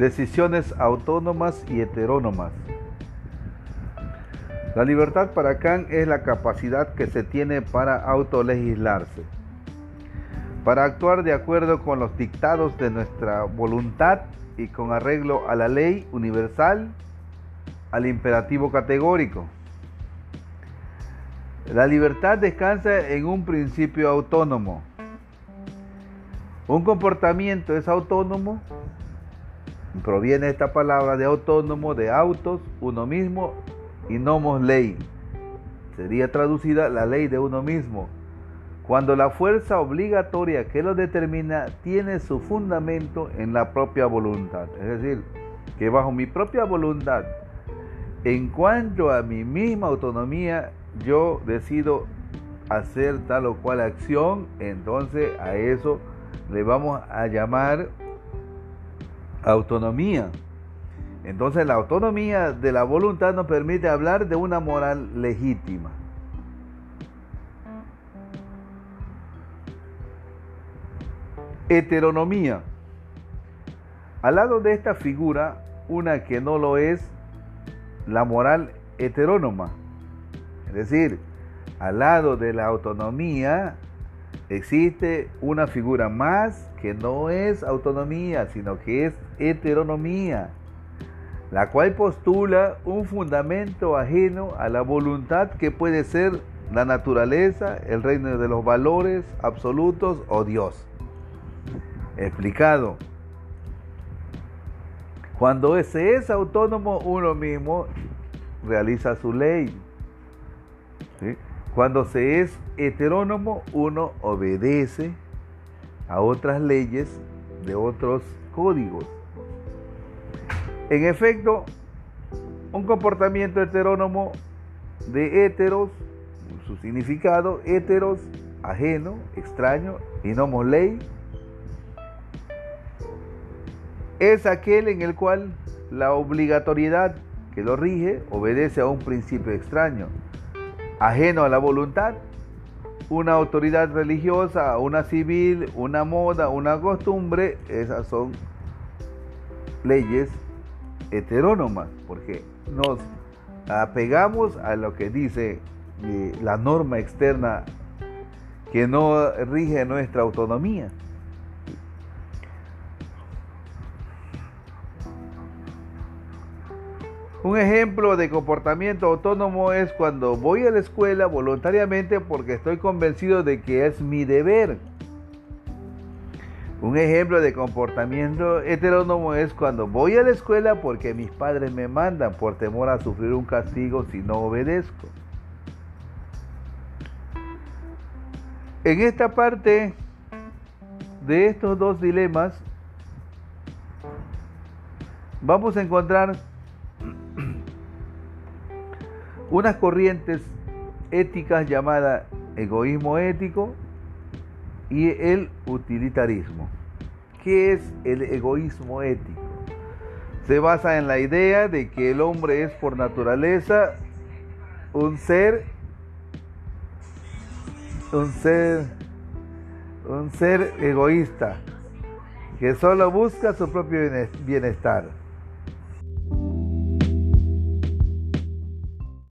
decisiones autónomas y heterónomas. La libertad para Kant es la capacidad que se tiene para autolegislarse, para actuar de acuerdo con los dictados de nuestra voluntad y con arreglo a la ley universal, al imperativo categórico. La libertad descansa en un principio autónomo. Un comportamiento es autónomo, proviene esta palabra de autónomo, de autos, uno mismo, y nomos ley. Sería traducida la ley de uno mismo. Cuando la fuerza obligatoria que lo determina tiene su fundamento en la propia voluntad. Es decir, que bajo mi propia voluntad, en cuanto a mi misma autonomía, yo decido hacer tal o cual acción, entonces a eso le vamos a llamar autonomía. Entonces la autonomía de la voluntad nos permite hablar de una moral legítima. Heteronomía. Al lado de esta figura, una que no lo es, la moral heterónoma. Es decir, al lado de la autonomía existe una figura más que no es autonomía, sino que es heteronomía, la cual postula un fundamento ajeno a la voluntad que puede ser la naturaleza, el reino de los valores absolutos o Dios. Explicado. Cuando se es autónomo uno mismo, realiza su ley. Cuando se es heterónomo, uno obedece a otras leyes de otros códigos. En efecto, un comportamiento heterónomo de heteros, su significado, heteros, ajeno, extraño, y nomos ley, es aquel en el cual la obligatoriedad que lo rige obedece a un principio extraño, ajeno a la voluntad, una autoridad religiosa, una civil, una moda, una costumbre, esas son leyes heterónomas, porque nos apegamos a lo que dice eh, la norma externa que no rige nuestra autonomía. Un ejemplo de comportamiento autónomo es cuando voy a la escuela voluntariamente porque estoy convencido de que es mi deber. Un ejemplo de comportamiento heterónomo es cuando voy a la escuela porque mis padres me mandan por temor a sufrir un castigo si no obedezco. En esta parte de estos dos dilemas vamos a encontrar unas corrientes éticas llamadas egoísmo ético y el utilitarismo. ¿Qué es el egoísmo ético? Se basa en la idea de que el hombre es por naturaleza un ser un ser un ser egoísta que solo busca su propio bienestar